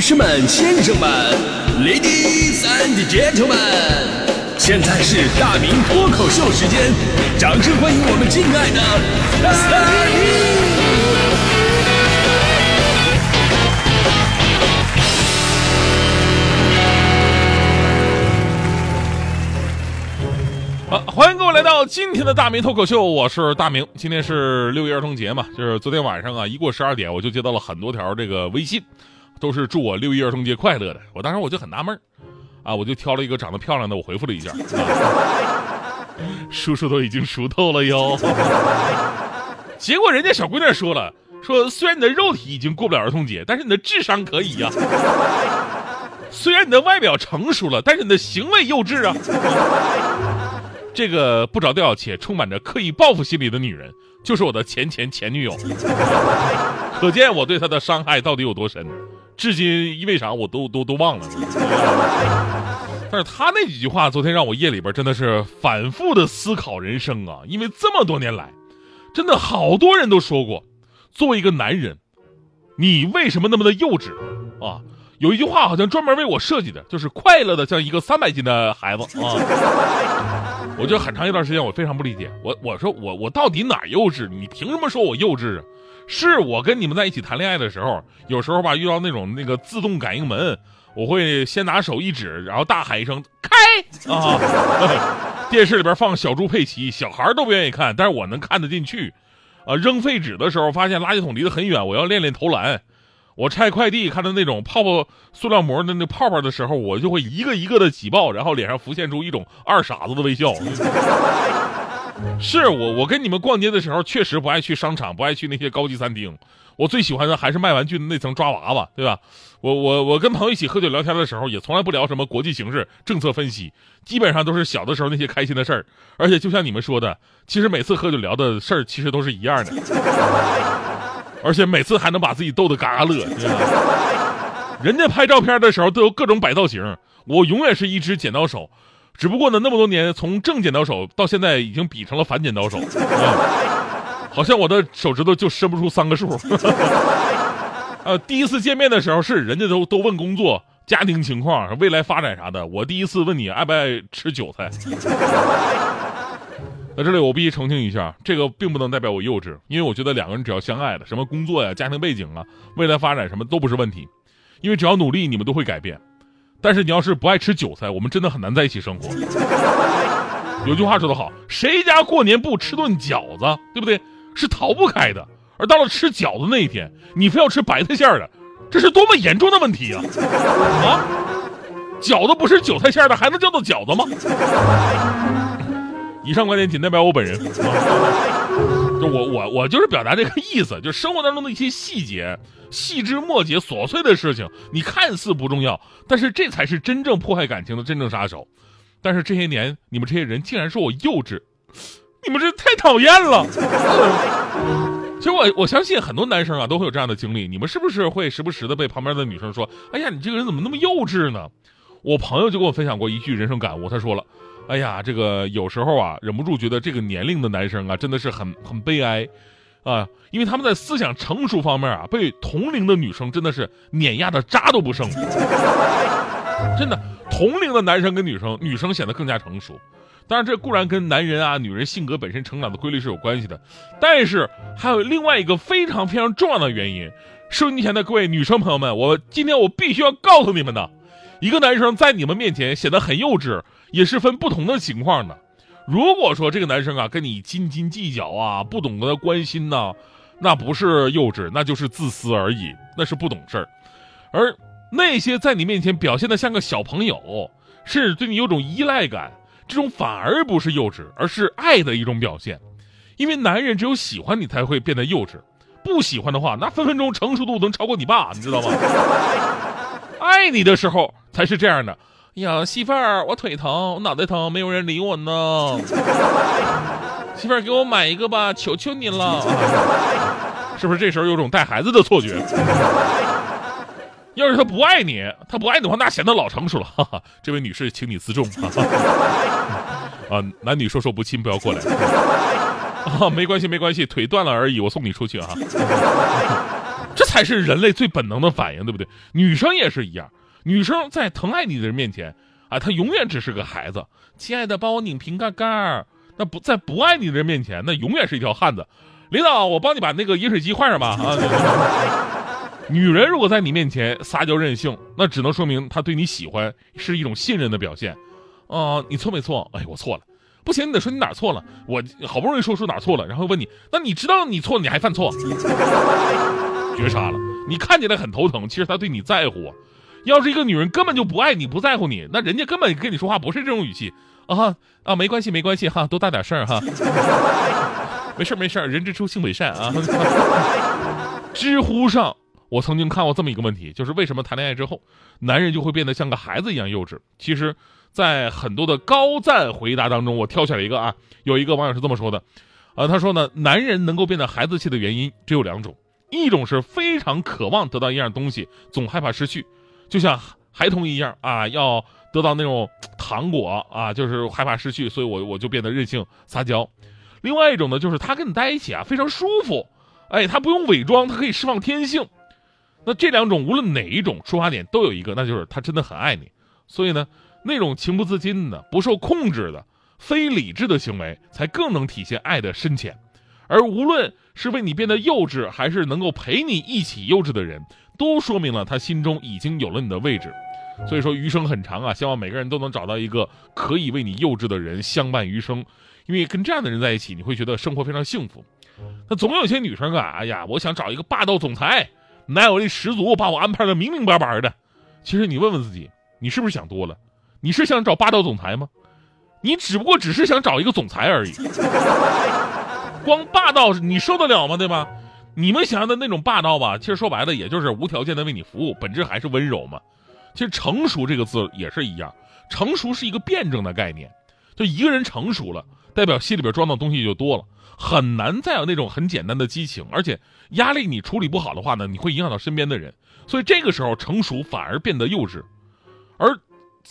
女士们、先生们，Ladies and Gentlemen，现在是大明脱口秀时间，掌声欢迎我们敬爱的大明！好，欢迎各位来到今天的大明脱口秀，我是大明。今天是六一儿童节嘛，就是昨天晚上啊，一过十二点，我就接到了很多条这个微信，都是祝我六一儿童节快乐的。我当时我就很纳闷儿啊，我就挑了一个长得漂亮的，我回复了一下，啊、叔叔都已经熟透了哟。结果人家小姑娘说了，说虽然你的肉体已经过不了儿童节，但是你的智商可以呀、虽然你的外表成熟了，但是你的行为幼稚啊。这个不着调且充满着刻意报复心理的女人，就是我的前前前女友。可见我对她的伤害到底有多深，至今因为啥我都都都忘了。但是他那几句话，昨天让我夜里边真的是反复的思考人生啊！因为这么多年来，真的好多人都说过，作为一个男人，你为什么那么的幼稚啊？有一句话好像专门为我设计的，就是快乐的像一个三百斤的孩子啊。我觉得很长一段时间我非常不理解，我我说我我到底哪幼稚？你凭什么说我幼稚啊？是我跟你们在一起谈恋爱的时候，有时候吧遇到那种那个自动感应门，我会先拿手一指，然后大喊一声开 啊！电视里边放小猪佩奇，小孩都不愿意看，但是我能看得进去。啊，扔废纸的时候发现垃圾桶离得很远，我要练练投篮。我拆快递看到那种泡泡塑料膜的那泡泡的时候，我就会一个一个的挤爆，然后脸上浮现出一种二傻子的微笑。是我，我跟你们逛街的时候，确实不爱去商场，不爱去那些高级餐厅。我最喜欢的还是卖玩具的那层抓娃娃，对吧？我我我跟朋友一起喝酒聊天的时候，也从来不聊什么国际形势、政策分析，基本上都是小的时候那些开心的事儿。而且就像你们说的，其实每次喝酒聊的事儿，其实都是一样的。而且每次还能把自己逗得嘎嘎乐，人家拍照片的时候都有各种摆造型，我永远是一只剪刀手，只不过呢，那么多年从正剪刀手到现在已经比成了反剪刀手，好像我的手指头就伸不出三个数。呃，第一次见面的时候是人家都都问工作、家庭情况、未来发展啥的，我第一次问你爱不爱吃韭菜。在这里，我必须澄清一下，这个并不能代表我幼稚，因为我觉得两个人只要相爱了，什么工作呀、家庭背景啊、未来发展什么都不是问题，因为只要努力，你们都会改变。但是你要是不爱吃韭菜，我们真的很难在一起生活。有句话说得好，谁家过年不吃顿饺子，对不对？是逃不开的。而到了吃饺子那一天，你非要吃白菜馅儿的，这是多么严重的问题啊！啊，饺子不是韭菜馅儿的，还能叫做饺子吗？以上观点仅代表我本人，就我我我就是表达这个意思，就是生活当中的一些细节、细枝末节、琐碎的事情，你看似不重要，但是这才是真正破坏感情的真正杀手。但是这些年，你们这些人竟然说我幼稚，你们这太讨厌了。其实我我相信很多男生啊都会有这样的经历，你们是不是会时不时的被旁边的女生说：“哎呀，你这个人怎么那么幼稚呢？”我朋友就跟我分享过一句人生感悟，他说了。哎呀，这个有时候啊，忍不住觉得这个年龄的男生啊，真的是很很悲哀，啊，因为他们在思想成熟方面啊，被同龄的女生真的是碾压的渣都不剩。真的，同龄的男生跟女生，女生显得更加成熟。当然，这固然跟男人啊、女人性格本身成长的规律是有关系的，但是还有另外一个非常非常重要的原因。收音机前的各位女生朋友们，我今天我必须要告诉你们的，一个男生在你们面前显得很幼稚。也是分不同的情况的。如果说这个男生啊跟你斤斤计较啊，不懂得关心呢，那不是幼稚，那就是自私而已，那是不懂事儿。而那些在你面前表现的像个小朋友，甚至对你有种依赖感，这种反而不是幼稚，而是爱的一种表现。因为男人只有喜欢你才会变得幼稚，不喜欢的话，那分分钟成熟度能超过你爸，你知道吗？爱你的时候才是这样的。呀，媳妇儿，我腿疼，我脑袋疼，没有人理我呢。媳妇儿，给我买一个吧，求求你了。是不是这时候有种带孩子的错觉？要是他不爱你，他不爱的话，那显得老成熟了。哈哈，这位女士，请你自重。哈 哈啊，男女授受不亲，不要过来。啊，没关系，没关系，腿断了而已，我送你出去啊。这才是人类最本能的反应，对不对？女生也是一样，女生在疼爱你的人面前啊，她永远只是个孩子。亲爱的，帮我拧瓶盖盖儿。那不在不爱你的人面前，那永远是一条汉子。领导，我帮你把那个饮水机换上吧。啊，女人如果在你面前撒娇任性，那只能说明她对你喜欢是一种信任的表现。啊，你错没错？哎，我错了。不行，你得说你哪错了。我好不容易说出哪错了，然后问你，那你知道你错了，你还犯错？绝杀了！你看起来很头疼，其实他对你在乎。要是一个女人根本就不爱你，不在乎你，那人家根本跟你说话不是这种语气啊啊！没关系，没关系哈，多大点事儿哈。没事没事，人之初性本善啊。知乎上我曾经看过这么一个问题，就是为什么谈恋爱之后，男人就会变得像个孩子一样幼稚？其实，在很多的高赞回答当中，我挑选了一个啊，有一个网友是这么说的，呃，他说呢，男人能够变得孩子气的原因只有两种。一种是非常渴望得到一样东西，总害怕失去，就像孩童一样啊，要得到那种糖果啊，就是害怕失去，所以我我就变得任性撒娇。另外一种呢，就是他跟你在一起啊，非常舒服，哎，他不用伪装，他可以释放天性。那这两种无论哪一种出发点都有一个，那就是他真的很爱你。所以呢，那种情不自禁的、不受控制的、非理智的行为，才更能体现爱的深浅。而无论是为你变得幼稚，还是能够陪你一起幼稚的人，都说明了他心中已经有了你的位置。所以说余生很长啊，希望每个人都能找到一个可以为你幼稚的人相伴余生，因为跟这样的人在一起，你会觉得生活非常幸福。那总有些女生啊，哎呀，我想找一个霸道总裁，男友力十足，把我安排的明明白白的。其实你问问自己，你是不是想多了？你是想找霸道总裁吗？你只不过只是想找一个总裁而已。光霸道你受得了吗？对吧？你们想象的那种霸道吧，其实说白了也就是无条件的为你服务，本质还是温柔嘛。其实成熟这个字也是一样，成熟是一个辩证的概念，就一个人成熟了，代表心里边装的东西就多了，很难再有那种很简单的激情，而且压力你处理不好的话呢，你会影响到身边的人，所以这个时候成熟反而变得幼稚，而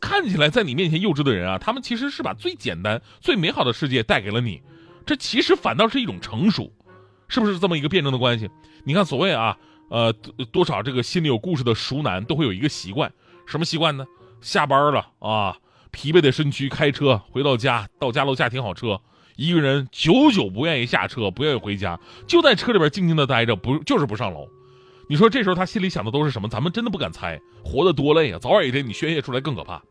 看起来在你面前幼稚的人啊，他们其实是把最简单、最美好的世界带给了你。这其实反倒是一种成熟，是不是这么一个辩证的关系？你看，所谓啊，呃，多少这个心里有故事的熟男都会有一个习惯，什么习惯呢？下班了啊，疲惫的身躯开车回到家，到家楼下停好车，一个人久久不愿意下车，不愿意回家，就在车里边静静的待着，不就是不上楼？你说这时候他心里想的都是什么？咱们真的不敢猜，活得多累啊！早晚一天你宣泄出来更可怕。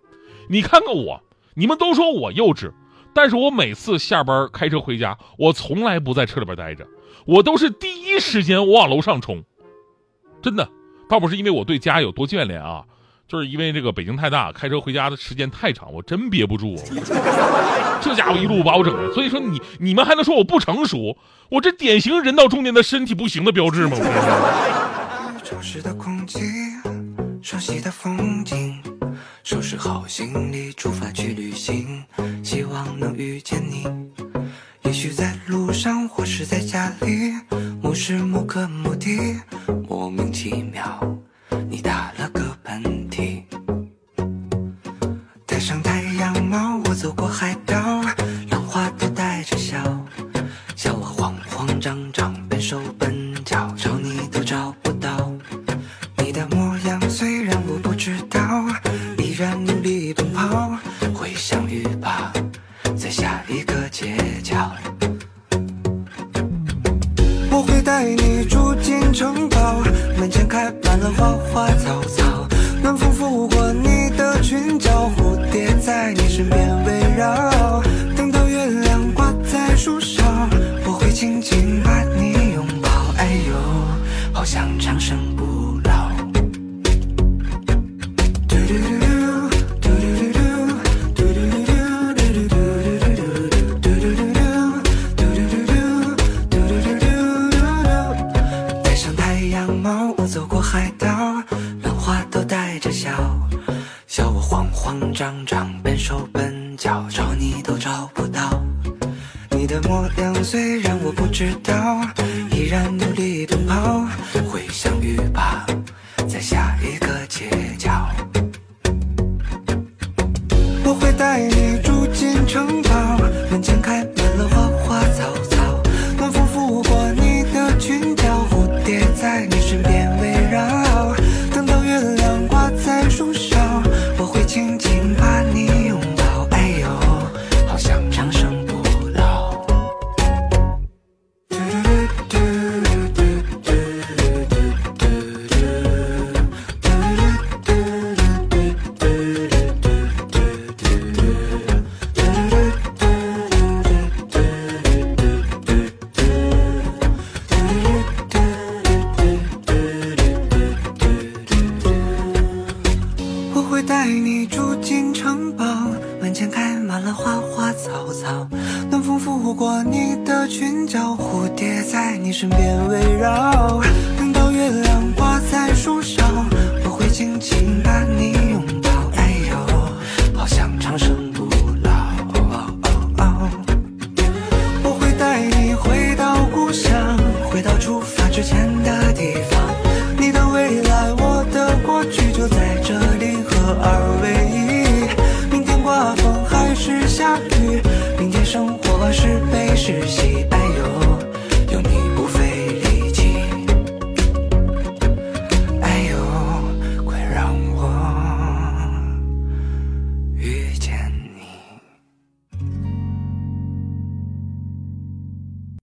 你看看我，你们都说我幼稚。但是我每次下班开车回家，我从来不在车里边待着，我都是第一时间我往楼上冲，真的，倒不是因为我对家有多眷恋啊，就是因为这个北京太大，开车回家的时间太长，我真憋不住，这家伙一路把我整的，所以说你你们还能说我不成熟？我这典型人到中年的身体不行的标志吗？收拾好行李，出发去旅行，希望能遇见你。也许在路上，或是在家里，某时某刻某地，莫名其妙，你打了个喷嚏。戴上太阳帽，我走过海岛，我会带你住进城堡，门前开满了花花草草，暖风拂过你的裙角，蝴蝶在你身边围绕。等到月亮挂在树梢，我会紧紧把你拥抱。哎呦，好想长生的模样虽然我不知道，依然努力奔跑。会相遇吧，在下一个街